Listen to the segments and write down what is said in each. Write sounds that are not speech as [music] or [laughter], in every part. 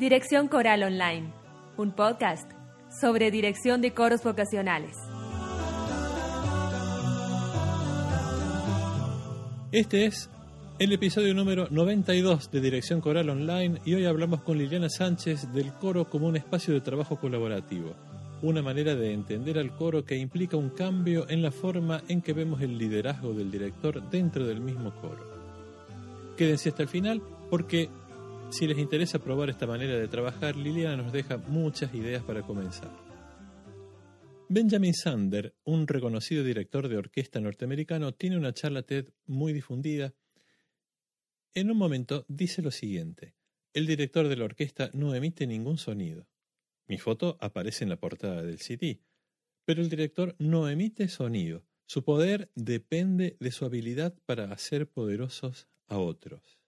Dirección Coral Online, un podcast sobre dirección de coros vocacionales. Este es el episodio número 92 de Dirección Coral Online y hoy hablamos con Liliana Sánchez del coro como un espacio de trabajo colaborativo, una manera de entender al coro que implica un cambio en la forma en que vemos el liderazgo del director dentro del mismo coro. Quédense hasta el final porque si les interesa probar esta manera de trabajar, Liliana nos deja muchas ideas para comenzar. Benjamin Sander, un reconocido director de orquesta norteamericano, tiene una charla TED muy difundida. En un momento dice lo siguiente, el director de la orquesta no emite ningún sonido. Mi foto aparece en la portada del CD, pero el director no emite sonido. Su poder depende de su habilidad para hacer poderosos a otros.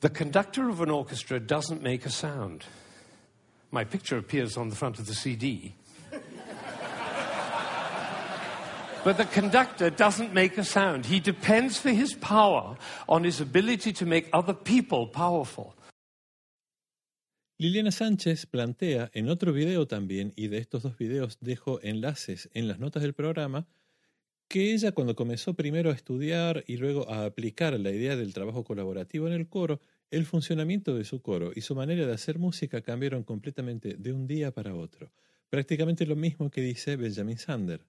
The conductor of an orchestra doesn't make a sound. My picture appears on the front of the CD. But the conductor doesn't make a sound. He depends for his power on his ability to make other people powerful. Liliana Sánchez plantea en otro video también, y de estos dos videos dejo enlaces en las notas del programa, que ella cuando comenzó primero a estudiar y luego a aplicar la idea del trabajo colaborativo en el coro, el funcionamiento de su coro y su manera de hacer música cambiaron completamente de un día para otro. Prácticamente lo mismo que dice Benjamin Sander.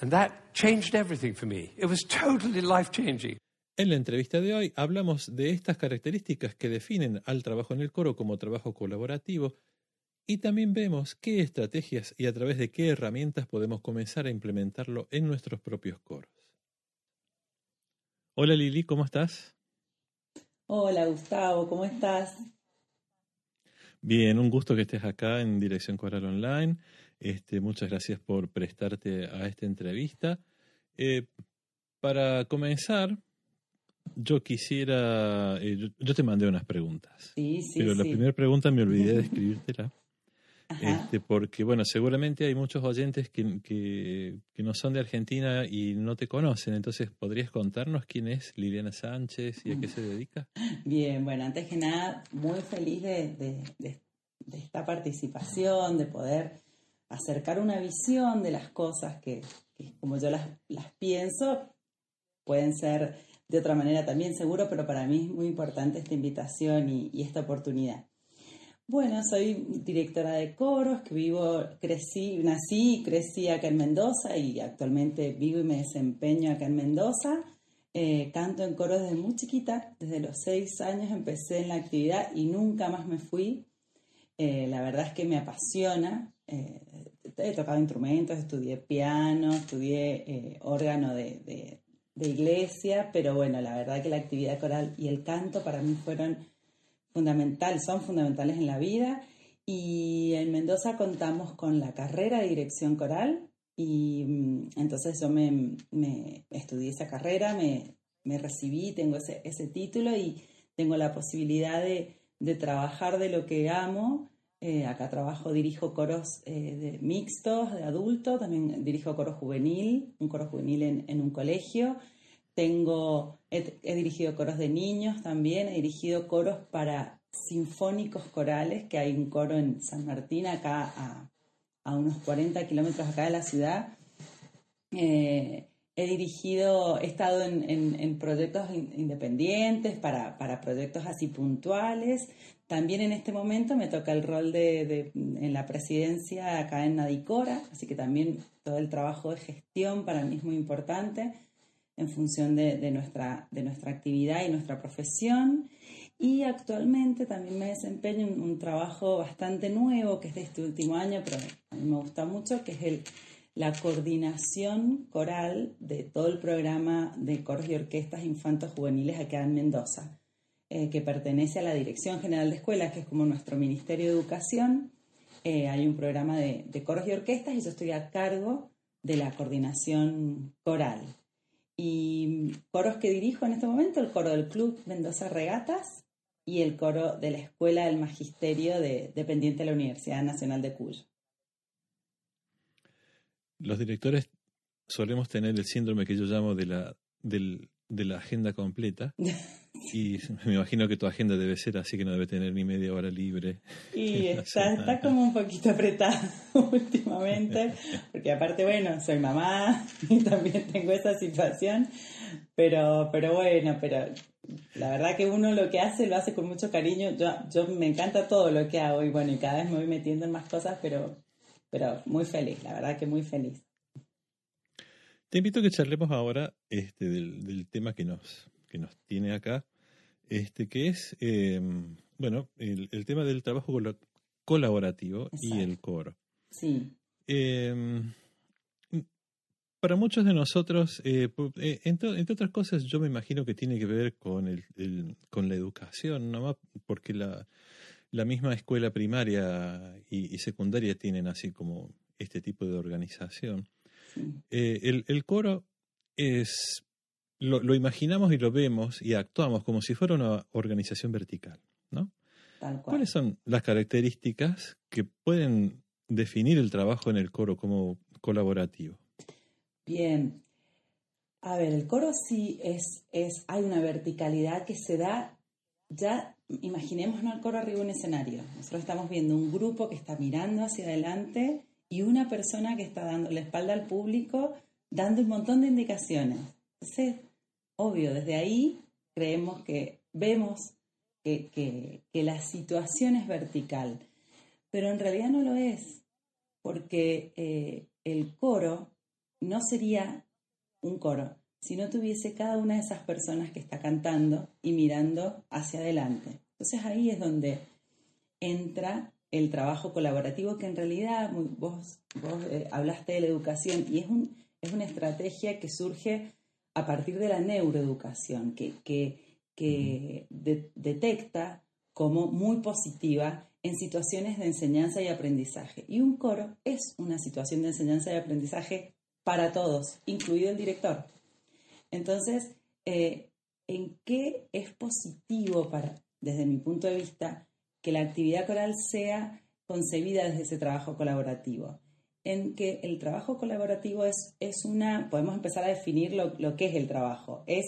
And that changed everything for me. It was totally life changing. En la entrevista de hoy hablamos de estas características que definen al trabajo en el coro como trabajo colaborativo y también vemos qué estrategias y a través de qué herramientas podemos comenzar a implementarlo en nuestros propios coros. Hola Lili, ¿cómo estás? Hola Gustavo, ¿cómo estás? Bien, un gusto que estés acá en Dirección Coral Online. Este, muchas gracias por prestarte a esta entrevista. Eh, para comenzar, yo quisiera, eh, yo, yo te mandé unas preguntas, Sí, sí, pero la primera pregunta me olvidé de escribírtela. Este, porque, bueno, seguramente hay muchos oyentes que, que, que no son de Argentina y no te conocen. Entonces, ¿podrías contarnos quién es Liliana Sánchez y a qué se dedica? [laughs] Bien, bueno, antes que nada, muy feliz de, de- de- de esta participación, de poder acercar una visión de las cosas que, que como yo las, las pienso, pueden ser de otra manera también seguro, pero para mí es muy importante esta invitación y, y esta oportunidad. Bueno, soy directora de coros, vivo, crecí, nací y crecí acá en Mendoza y actualmente vivo y me desempeño acá en Mendoza. Eh, canto en coros desde muy chiquita, desde los seis años empecé en la actividad y nunca más me fui. Eh, la verdad es que me apasiona. Eh, he tocado instrumentos, estudié piano, estudié órgano de- de iglesia, pero bueno, la verdad que la actividad coral y el canto para mí fueron fundamentales, son fundamentales en la vida. Y en Mendoza contamos con la carrera de dirección coral y mm, entonces yo me, estudié esa carrera, me, me recibí, tengo ese, ese título y tengo la posibilidad de, de trabajar de lo que amo. Eh, acá trabajo, dirijo coros eh, de mixtos, de adultos, también dirijo coro juvenil, un coro juvenil en, en un colegio. Tengo, he, dirigido coros de niños también, he dirigido coros para sinfónicos corales, que hay un coro en San Martín, acá a, unos 40 kilómetros acá de la ciudad. Eh, he dirigido, he estado en, en- proyectos in- independientes, para, para proyectos así puntuales. También en este momento me toca el rol de, de- en la presidencia acá en Nadicora, así que también todo el trabajo de gestión para mí es muy importante en función de, de nuestra, de nuestra actividad y nuestra profesión. Y actualmente también me desempeño en un trabajo bastante nuevo, que es de este último año, pero a mí me gusta mucho, que es el, la coordinación coral de todo el programa de coros y orquestas infantos juveniles acá en Mendoza, eh, que pertenece a la Dirección General de Escuelas, que es como nuestro Ministerio de Educación. Eh, hay un programa de, de coros y orquestas y yo estoy a cargo de la coordinación coral. Y coros que dirijo en este momento, el coro del Club Mendoza Regatas y el coro de la Escuela del Magisterio de, dependiente de la Universidad Nacional de Cuyo. Los directores solemos tener el síndrome que yo llamo de la, del- de la agenda completa. [laughs] Y me imagino que tu agenda debe ser así que no debe tener ni media hora libre. Y [laughs] está, está como un poquito apretada [laughs] últimamente, porque aparte, bueno, soy mamá [laughs] y también tengo esa situación, pero, pero bueno, pero la verdad que uno lo que hace lo hace con mucho cariño. Yo, yo me encanta todo lo que hago y bueno, y cada vez me voy metiendo en más cosas, pero, pero muy feliz, la verdad que muy feliz. Te invito a que charlemos ahora este, del, del tema que nos, que nos tiene acá, este, que es, eh, bueno, el, el, tema del trabajo colaborativo y el coro. Sí. Eh, para muchos de nosotros, eh, eh entre, entre, otras cosas, yo me imagino que tiene que ver con, el, el con la educación, ¿no? porque la, la misma escuela primaria y, y, secundaria tienen así como este tipo de organización. Sí. Eh, el, el, coro es, lo, lo, imaginamos y lo vemos y actuamos como si fuera una organización vertical, ¿no? Tal cual. ¿Cuáles son las características que pueden definir el trabajo en el coro como colaborativo? Bien. A ver, el coro sí es, es, hay una verticalidad que se da, ya imaginémonos el coro arriba de un escenario. Nosotros estamos viendo un grupo que está mirando hacia adelante y una persona que está dando la espalda al público, dando un montón de indicaciones. Entonces, obvio, desde ahí creemos que vemos que, la situación es vertical, pero en realidad no lo es, porque eh, el coro no sería un coro si no tuviese cada una de esas personas que está cantando y mirando hacia adelante. Entonces ahí es donde entra el trabajo colaborativo, que en realidad vos, vos eh, hablaste de la educación y es, un, es una estrategia que surge a partir de la neuroeducación, que, que, que de, detecta como muy positiva en situaciones de enseñanza y aprendizaje. Y un coro es una situación de enseñanza y aprendizaje para todos, incluido el director. Entonces, eh, ¿en qué es positivo para, desde mi punto de vista, que la actividad coral sea concebida desde ese trabajo colaborativo? En que el trabajo colaborativo es, es una, podemos empezar a definir lo, lo que es el trabajo, es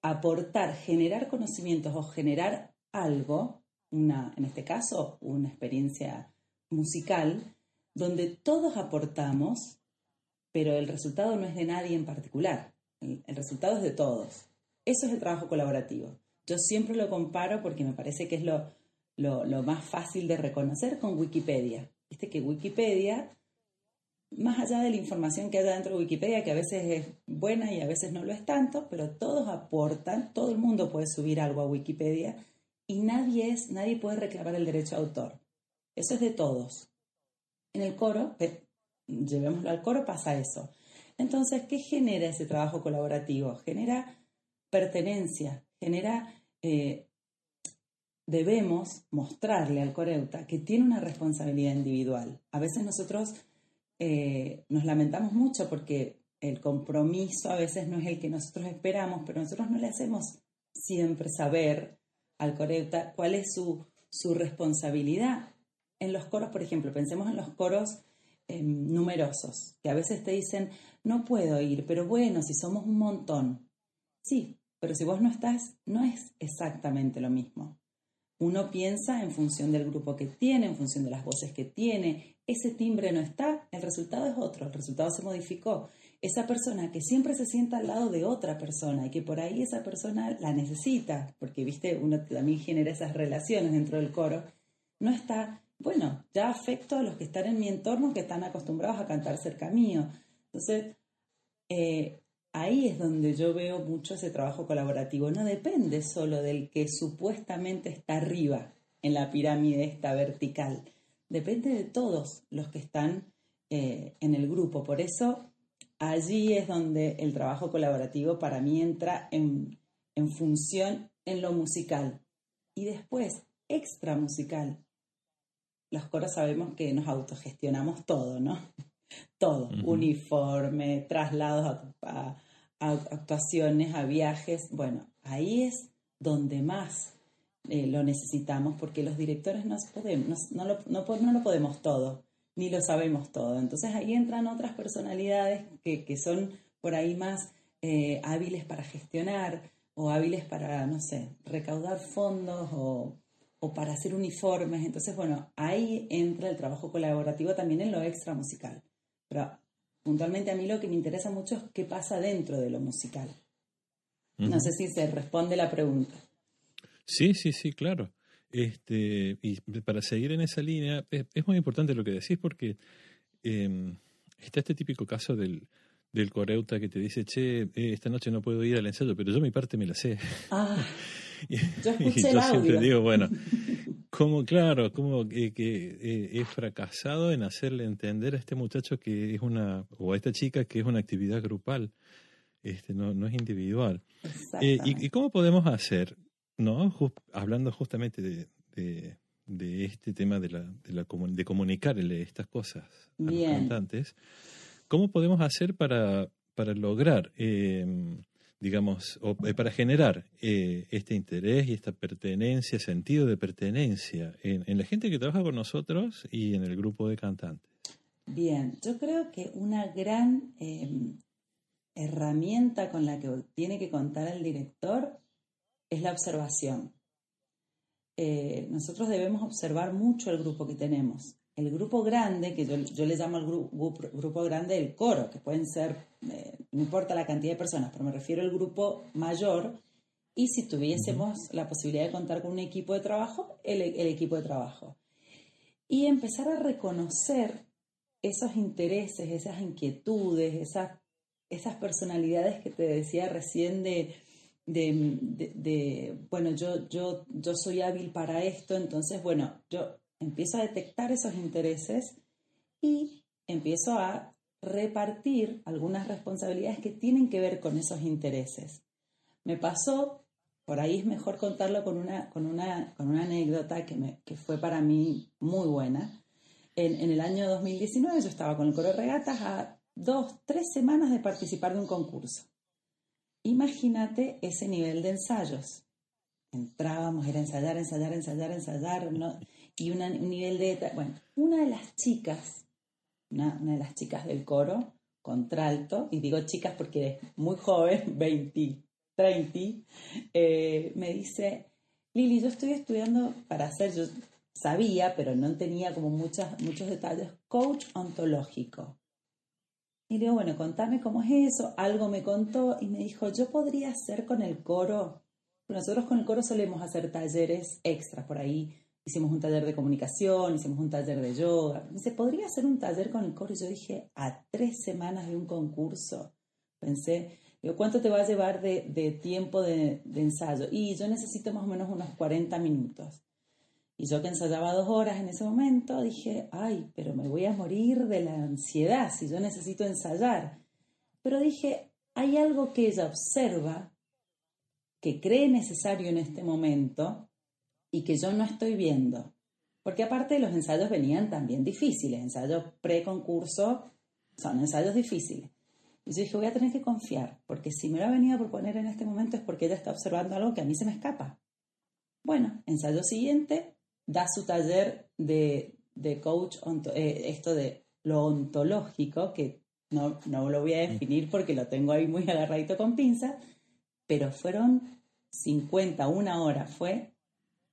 aportar, generar conocimientos o generar algo, una, en este caso, una experiencia musical, donde todos aportamos pero el resultado no es de nadie en particular, el, el, resultado es de todos. Eso es el trabajo colaborativo. Yo siempre lo comparo porque me parece que es lo, lo, lo más fácil de reconocer con Wikipedia. Viste que Wikipedia, más allá de la información que haya dentro de Wikipedia, que a veces es buena y a veces no lo es tanto, pero todos aportan, todo el mundo puede subir algo a Wikipedia y nadie, es, nadie puede reclamar el derecho de autor. Eso es de todos. En el coro, llevémoslo al coro, pasa eso. Entonces, ¿qué genera ese trabajo colaborativo? Genera pertenencia, genera, eh, debemos mostrarle al coreuta que tiene una responsabilidad individual. A veces nosotros eh, nos lamentamos mucho porque el compromiso a veces no es el que nosotros esperamos, pero nosotros no le hacemos siempre saber al coreuta cuál es su, su responsabilidad. En los coros, por ejemplo, pensemos en los coros eh, numerosos, que a veces te dicen, no puedo ir, pero bueno, si somos un montón. Sí, pero si vos no estás, no es exactamente lo mismo. Uno piensa en función del grupo que tiene, en función de las voces que tiene. Ese timbre no está, el resultado es otro, el resultado se modificó. Esa persona que siempre se sienta al lado de otra persona y que por ahí esa persona la necesita, porque, viste, uno también genera esas relaciones dentro del coro, no está bueno, ya afecto a los que están en mi entorno que están acostumbrados a cantar cerca mío. Entonces, eh, ahí es donde yo veo mucho ese trabajo colaborativo. No depende solo del que supuestamente está arriba en la pirámide esta vertical. Depende de todos los que están eh, en el grupo. Por eso, allí es donde el trabajo colaborativo para mí entra en, en función en lo musical. Y después, extra musical los coros sabemos que nos autogestionamos todo, ¿no? Todo, uh -huh. uniforme, traslados a, a, a, actuaciones, a viajes. Bueno, ahí es donde más eh, lo necesitamos porque los directores no, podemos, no, no, lo, no, no, lo, podemos todo, ni lo sabemos todo. Entonces ahí entran otras personalidades que, que son por ahí más eh, hábiles para gestionar, o hábiles para, no sé, recaudar fondos o, o para hacer uniformes. Entonces, bueno, ahí entra el trabajo colaborativo también en lo extra musical. Pero puntualmente a mí lo que me interesa mucho es qué pasa dentro de lo musical. No sé si se responde la pregunta. Sí, sí, sí, claro. Este, y para seguir en esa línea, es, muy importante lo que decís porque em, está este típico caso del, del coreuta que te dice, che, eh, esta noche no puedo ir al ensayo, pero yo mi parte me la sé. Ah, [laughs] y, yo [laughs] escuché yo el siempre digo, bueno, [laughs] como claro, como que, que eh, he fracasado en hacerle entender a este muchacho que es una, o a esta chica que es una actividad grupal, este, no, no es individual. Eh, y, y cómo podemos hacer, no? Hablando justamente de, de, de este tema de, la, de, la, comu- de comunicarle estas cosas a los cantantes, ¿cómo podemos hacer para, para lograr, eh, digamos, eh, para generar eh, este interés y esta pertenencia, sentido de pertenencia en, la gente que trabaja con nosotros y en el grupo de cantantes? Bien, yo creo que una gran eh, herramienta con la que tiene que contar el director es la observación. Eh, nosotros debemos observar mucho el grupo que tenemos. El grupo grande, que yo, yo le llamo al gru- grupo, grupo grande el coro, que pueden ser, eh, no importa la cantidad de personas, pero me refiero al grupo mayor. Y si tuviésemos la posibilidad de contar con un equipo de trabajo, el, el equipo de trabajo. Y empezar a reconocer esos intereses, esas inquietudes, esas, esas personalidades que te decía recién de, de, de- de, bueno, yo, yo, yo soy hábil para esto, entonces, bueno, yo empiezo a detectar esos intereses y empiezo a repartir algunas responsabilidades que tienen que ver con esos intereses. Me pasó, por ahí es mejor contarlo con una, con una, con una anécdota que, me, que fue para mí muy buena. En, en el año 2019 yo estaba con el coro de regatas a dos, tres semanas de participar de un concurso. Imagínate ese nivel de ensayos. Entrábamos, era ensayar, ensayar, ensayar, ensayar, ¿no? Y una- un nivel de... Bueno, una de las chicas, una, de las chicas del coro, contralto, y digo chicas porque es muy joven, [laughs] 20, 30, eh, me dice, Lili, yo estoy estudiando para hacer, yo sabía, pero no tenía como muchas, muchos detalles, coach ontológico. Y le digo, bueno, contame cómo es eso. Algo me contó y me dijo, yo podría hacer con el coro. Nosotros con el coro solemos hacer talleres extras por ahí. Hicimos un taller de comunicación, hicimos un taller de yoga. Dice, ¿podría hacer un taller con el coro? Y yo dije, a tres semanas de un concurso. Pensé, digo, ¿cuánto te va a llevar de, de tiempo de, de ensayo? Y yo necesito más o menos unos 40 minutos. Y yo que ensayaba dos horas en ese momento, dije, ay, pero me voy a morir de la ansiedad si yo necesito ensayar. Pero dije, hay algo que ella observa, que cree necesario en este momento y que yo no estoy viendo. Porque aparte los ensayos venían también difíciles, ensayos pre-concurso son ensayos difíciles. Y yo dije, voy a tener que confiar, porque si me lo ha venido a proponer en este momento es porque ella está observando algo que a mí se me escapa. Bueno, ensayo siguiente, da su taller de, de coach, onto- eh, esto de lo ontológico, que no, no lo voy a definir porque lo tengo ahí muy agarradito con pinza, pero fueron 50, una hora fue,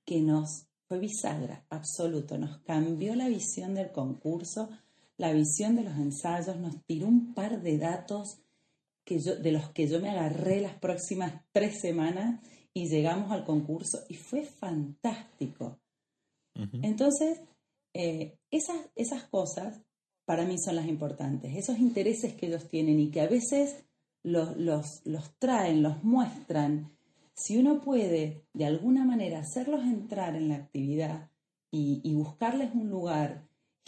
que nos fue bisagra, absoluto, nos cambió la visión del concurso, la visión de los ensayos, nos tiró un par de datos que yo, de los que yo me agarré las próximas tres semanas y llegamos al concurso y fue fantástico. Entonces, eh, esas, esas cosas para mí son las importantes, esos intereses que ellos tienen y que a veces los, los, los traen, los muestran. Si uno puede de alguna manera hacerlos entrar en la actividad y, buscarles un lugar,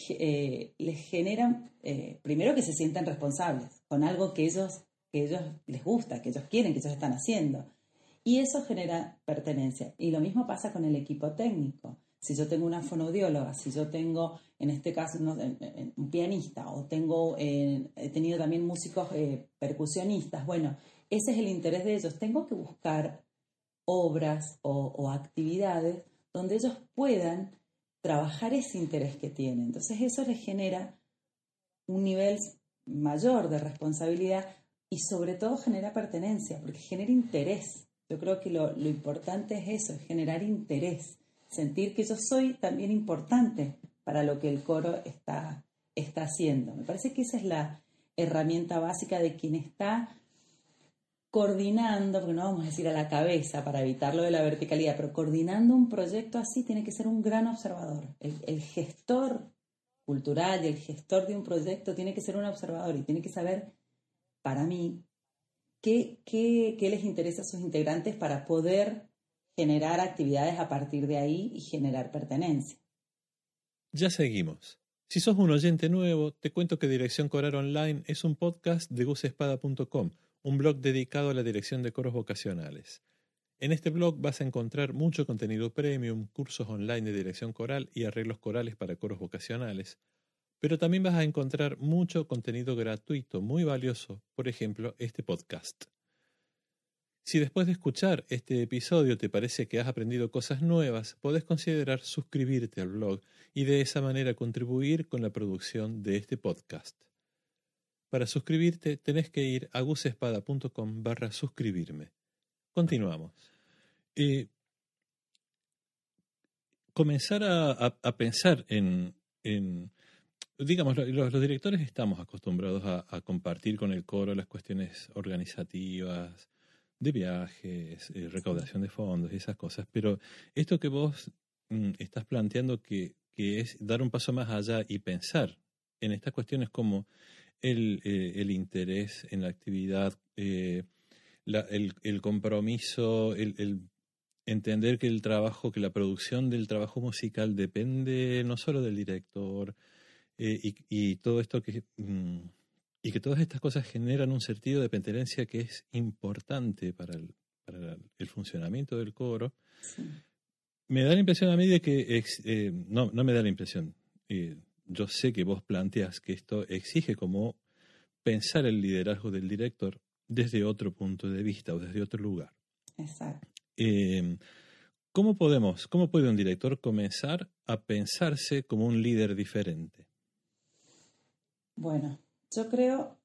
eh, les generan, eh, primero que se sientan responsables con algo que ellos, que ellos les gusta, que ellos quieren, que ellos están haciendo. Y eso genera pertenencia. Y lo mismo pasa con el equipo técnico. Si yo tengo una fonoaudióloga, si yo tengo, en este caso, en- en- un pianista, o tengo, eh, he tenido también músicos eh, percusionistas, bueno, ese es el interés de ellos. Tengo que buscar obras o, actividades donde ellos puedan trabajar ese interés que tienen. Entonces eso les genera un nivel mayor de responsabilidad y sobre todo genera pertenencia, porque genera interés. Yo creo que lo, importante es eso, es generar interés, sentir que yo soy también importante para lo que el coro está, está haciendo. Me parece que esa es la herramienta básica de quien está coordinando, porque no vamos a decir a la cabeza para evitarlo de la verticalidad, pero coordinando un proyecto así tiene que ser un gran observador. El, gestor cultural y el gestor de un proyecto tiene que ser un observador y tiene que saber, para mí, qué, qué, qué les interesa a sus integrantes para poder generar actividades a partir de ahí y generar pertenencia. Ya seguimos. Si sos un oyente nuevo, te cuento que Dirección Coral Online es un podcast de gusespada.com un blog dedicado a la dirección de coros vocacionales. En este blog vas a encontrar mucho contenido premium, cursos online de dirección coral y arreglos corales para coros vocacionales, pero también vas a encontrar mucho contenido gratuito muy valioso, por ejemplo, este podcast. Si después de escuchar este episodio te parece que has aprendido cosas nuevas, podés considerar suscribirte al blog y de esa manera contribuir con la producción de este podcast. Para suscribirte tenés que ir a gusespada.com barra suscribirme. Continuamos. Eh, comenzar a, pensar en, digamos, los, directores estamos acostumbrados a, compartir con el coro las cuestiones organizativas, de viajes, eh, recaudación de fondos y esas cosas, pero esto que vos mm, estás planteando que, que es dar un paso más allá y pensar en estas cuestiones como el, eh, el interés en la actividad, eh, el, compromiso, el, entender que el trabajo, que la producción del trabajo musical depende no solo del director eh, y, y, todo esto que... Mm, y que todas estas cosas generan un sentido de pertenencia que es importante para el, para el funcionamiento del coro. Me da la impresión a mí de que, no, no me da la impresión, yo sé que vos planteas que esto exige como pensar el liderazgo del director desde otro punto de vista o desde otro lugar. Exacto. Em, ¿Cómo podemos, cómo puede un director comenzar a pensarse como un líder diferente? Bueno, yo creo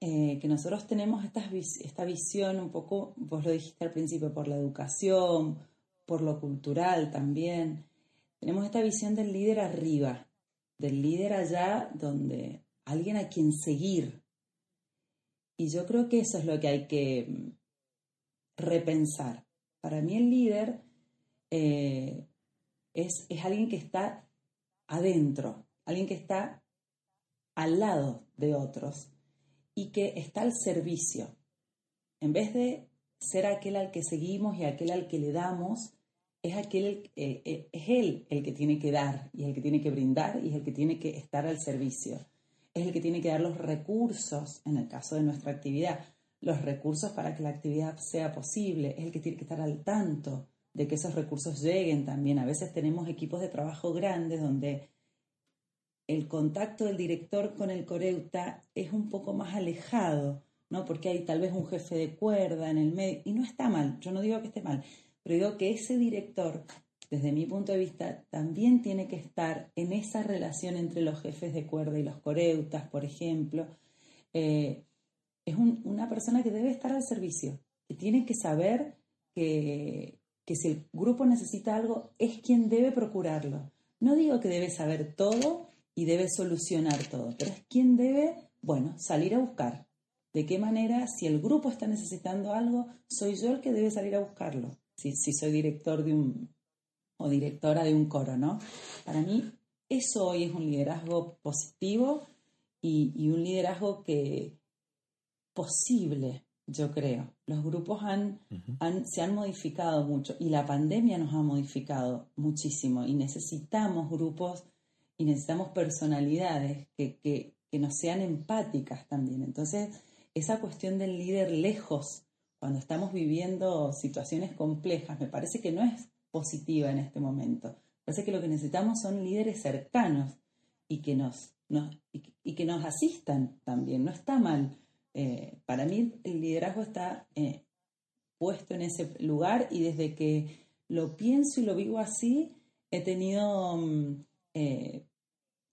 eh, que nosotros tenemos esta, esta visión un poco, vos lo dijiste al principio, por la educación, por lo cultural también. Tenemos esta visión del líder arriba, del líder allá donde alguien a quien seguir. Y yo creo que eso es lo que hay que mm, repensar. Para mí el líder eh, es, es alguien que está adentro, alguien que está al lado de otros y que está al servicio. En vez de ser aquel al que seguimos y aquel al que le damos, es aquel, eh, eh, es él el que tiene que dar y el que tiene que brindar y el que tiene que estar al servicio. Es el que tiene que dar los recursos, en el caso de nuestra actividad, los recursos para que la actividad sea posible. Es el que tiene que estar al tanto de que esos recursos lleguen también. A veces tenemos equipos de trabajo grandes donde el contacto del director con el coreuta es un poco más alejado, ¿no? Porque hay tal vez un jefe de cuerda en el medio, y no está mal, yo no digo que esté mal, pero digo que ese director, desde mi punto de vista, también tiene que estar en esa relación entre los jefes de cuerda y los coreutas, por ejemplo. Eh, es una persona que debe estar al servicio, que tiene que saber que, que si el grupo necesita algo, es quien debe procurarlo. No digo que debe saber todo y debe solucionar todo, pero es quien debe, bueno, salir a buscar. ¿De qué manera, si el grupo está necesitando algo, soy yo el que debe salir a buscarlo? Si, soy director de un o directora de un coro, ¿no? Para mí eso hoy es un liderazgo positivo y, un liderazgo que posible, yo creo. Los grupos han, se han modificado mucho y la pandemia nos ha modificado muchísimo y necesitamos grupos y necesitamos personalidades que, que, que nos sean empáticas también. Entonces, esa cuestión del líder lejos cuando estamos viviendo situaciones complejas, me parece que no es positiva en este momento. Me parece que lo que necesitamos son líderes cercanos y que nos, y, que nos asistan también. No está mal. Eh, para mí el liderazgo está eh, puesto en ese lugar y desde que lo pienso y lo vivo así, he tenido mm, eh,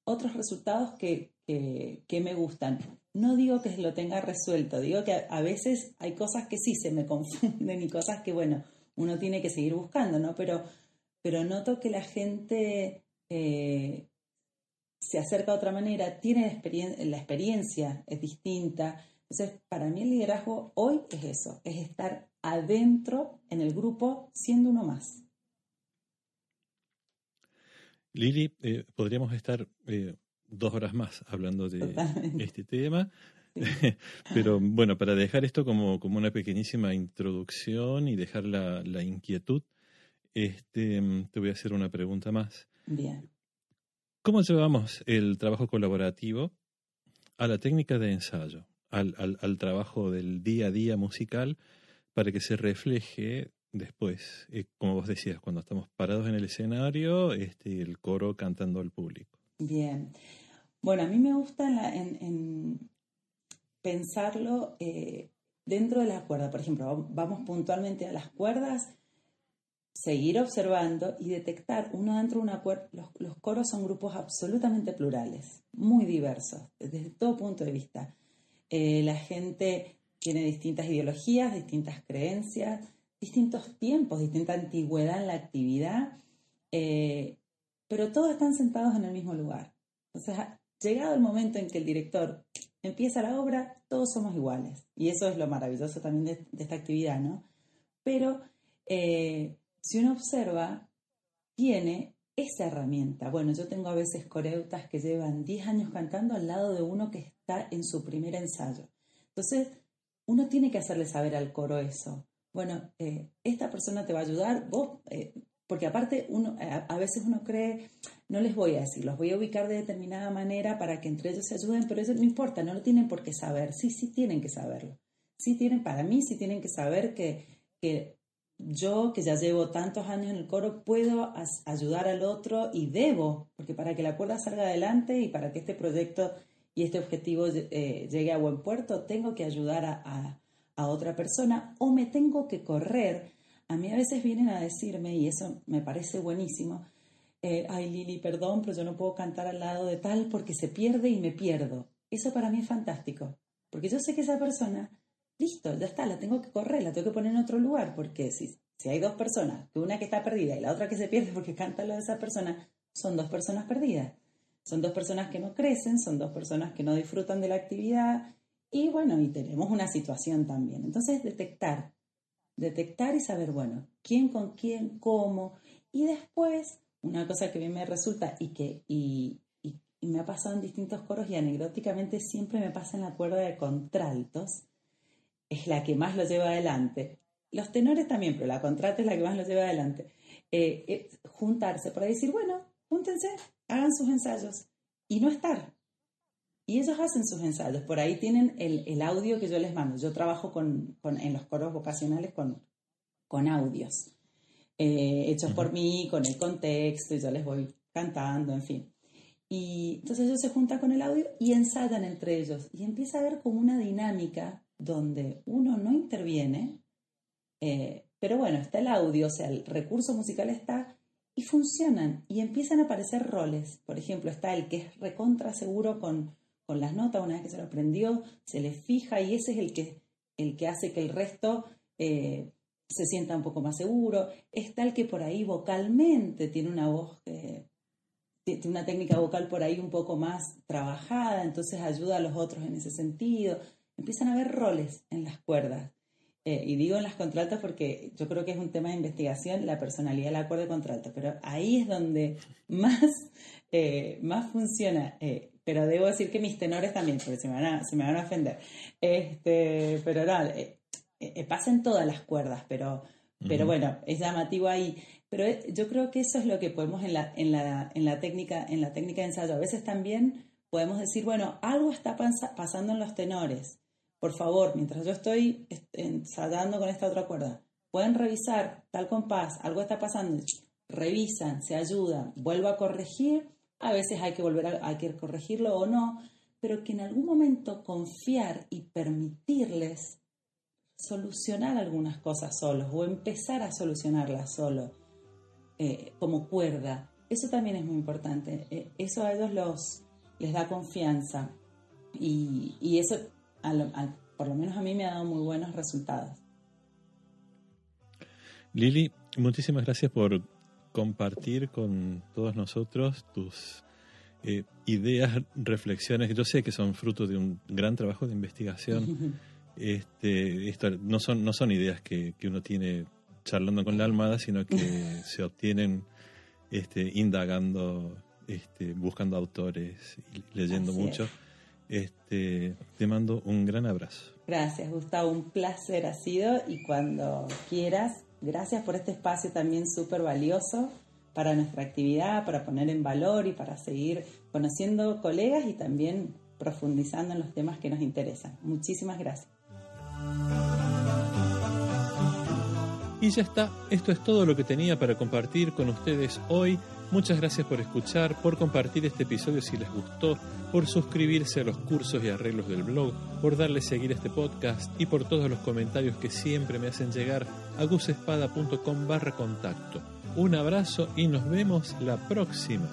otros resultados que, que, me gustan. No digo que lo tenga resuelto, digo que a, veces hay cosas que sí se me [laughs] confunden y cosas que, bueno, uno tiene que seguir buscando, ¿no? Pero, pero noto que la gente eh, se acerca de otra manera, tiene la experiencia, es distinta. Entonces, para mí el liderazgo hoy es eso, es estar adentro en el grupo siendo uno más. Lili, eh, podríamos estar eh, dos horas más hablando de este tema, [laughs] pero bueno, para dejar esto como, como una pequeñísima introducción y dejar la, la inquietud, este, te voy a hacer una pregunta más. Bien. ¿Cómo llevamos el trabajo colaborativo a la técnica de ensayo, al, al, al trabajo del día a día musical, para que se refleje después, eh, como vos decías, cuando estamos parados en el escenario, este, el coro cantando al público. Bien. Bueno, a mí me gusta en, pensarlo eh, dentro de la cuerda. Por ejemplo, vamos puntualmente a las cuerdas, seguir observando y detectar uno dentro de una cuerda. Los, coros son grupos absolutamente plurales, muy diversos, desde todo punto de vista. Eh, la gente tiene distintas ideologías, distintas creencias, distintos tiempos, distinta antigüedad en la actividad, eh, pero todos están sentados en el mismo lugar. Entonces, llegado el momento en que el director empieza la obra, todos somos iguales. Y eso es lo maravilloso también de, esta actividad, ¿no? Pero eh, si uno observa, tiene esa herramienta. Bueno, yo tengo a veces coreutas que llevan 10 años cantando al lado de uno que está en su primer ensayo. Entonces, uno tiene que hacerle saber al coro eso bueno, eh, esta persona te va a ayudar, vos, eh, porque aparte uno, a, veces uno cree, no les voy a decir, los voy a ubicar de determinada manera para que entre ellos se ayuden, pero eso no importa, no lo tienen por qué saber, sí, sí tienen que saberlo, sí tienen, para mí sí tienen que saber que, que yo, que ya llevo tantos años en el coro, puedo ayudar al otro y debo, porque para que la cuerda salga adelante y para que este proyecto y este objetivo eh, llegue a buen puerto, tengo que ayudar a a otra persona o me tengo que correr. A mí a veces vienen a decirme, y eso me parece buenísimo, eh, ay Lili, perdón, pero yo no puedo cantar al lado de tal porque se pierde y me pierdo. Eso para mí es fantástico, porque yo sé que esa persona, listo, ya está, la tengo que correr, la tengo que poner en otro lugar, porque si, si hay dos personas, que una que está perdida y la otra que se pierde porque canta lo de esa persona, son dos personas perdidas. Son dos personas que no crecen, son dos personas que no disfrutan de la actividad, y bueno, y tenemos una situación también. Entonces, detectar, detectar y saber, bueno, quién con quién, cómo. Y después, una cosa que a mí me resulta y que y, me ha pasado en distintos coros y anecdóticamente siempre me pasa en la cuerda de contraltos, es la que más lo lleva adelante. Los tenores también, pero la contralto es la que más lo lleva adelante. Eh, juntarse para decir, bueno, júntense, hagan sus ensayos y no estar. Y ellos hacen sus ensayos. Por ahí tienen el, audio que yo les mando. Yo trabajo con, en los coros vocacionales con, con audios eh, hechos por mí, con el contexto, y yo les voy cantando, en fin. Y entonces ellos se juntan con el audio y ensayan entre ellos. Y empieza a haber como una dinámica donde uno no interviene, eh, pero bueno, está el audio, o sea, el recurso musical está y funcionan y empiezan a aparecer roles. Por ejemplo, está el que es recontra seguro con con las notas, una vez que se lo aprendió, se le fija y ese es el que, el que hace que el resto eh, se sienta un poco más seguro. Es tal que por ahí vocalmente tiene una voz, tiene una técnica vocal por ahí un poco más trabajada, entonces ayuda a los otros en ese sentido. Empiezan a haber roles en las cuerdas. Eh, y digo en las contraltas porque yo creo que es un tema de investigación la personalidad de la cuerda de contralto, pero ahí es donde [laughs] más, eh, más funciona pero debo decir que mis tenores también, porque se me van a, se me van a ofender. Este, pero no, eh, eh, pasan todas las cuerdas, pero, pero bueno, es llamativo ahí. Pero eh, yo creo que eso es lo que podemos en la, en la, en la, técnica, en la técnica de ensayo. A veces también podemos decir, bueno, algo está pasando en los tenores. Por favor, mientras yo estoy ensayando con esta otra cuerda, pueden revisar tal compás, algo está pasando, revisan, se ayudan, vuelvo a corregir a veces hay que volver a hay que corregirlo o no, pero que en algún momento confiar y permitirles solucionar algunas cosas solos o empezar a solucionarlas solo eh, como cuerda eso también es muy importante. Eh, eso a ellos los, les da confianza y, y eso, por lo menos a mí, me ha dado muy buenos resultados. Lili, muchísimas gracias por compartir con todos nosotros tus eh, ideas, reflexiones, yo sé que son fruto de un gran trabajo de investigación. [laughs] Este, esto no son, no son ideas que, que uno tiene charlando con la almada, sino que [laughs] se obtienen este, indagando, este, buscando autores y leyendo mucho. Este, te mando un gran abrazo. Gracias, Gustavo. Un placer ha sido y cuando quieras, gracias por este espacio también súper valioso para nuestra actividad, para poner en valor y para seguir conociendo colegas y también profundizando en los temas que nos interesan. Muchísimas gracias. Y ya está, esto es todo lo que tenía para compartir con ustedes hoy. Muchas gracias por escuchar, por compartir este episodio si les gustó, por suscribirse a los cursos y arreglos del blog, por darle seguir a este podcast y por todos los comentarios que siempre me hacen llegar a gusespada.com barra contacto. Un abrazo y nos vemos la próxima.